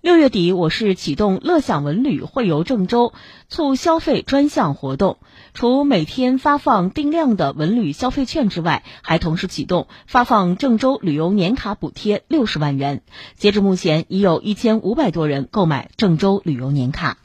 六月底我市启动乐享文旅会游郑州促消费专项活动。除每天发放定量的文旅消费券之外还同时启动发放郑州旅游年卡补贴六十万元。截至目前已有一千五百多人购买郑州旅游年卡。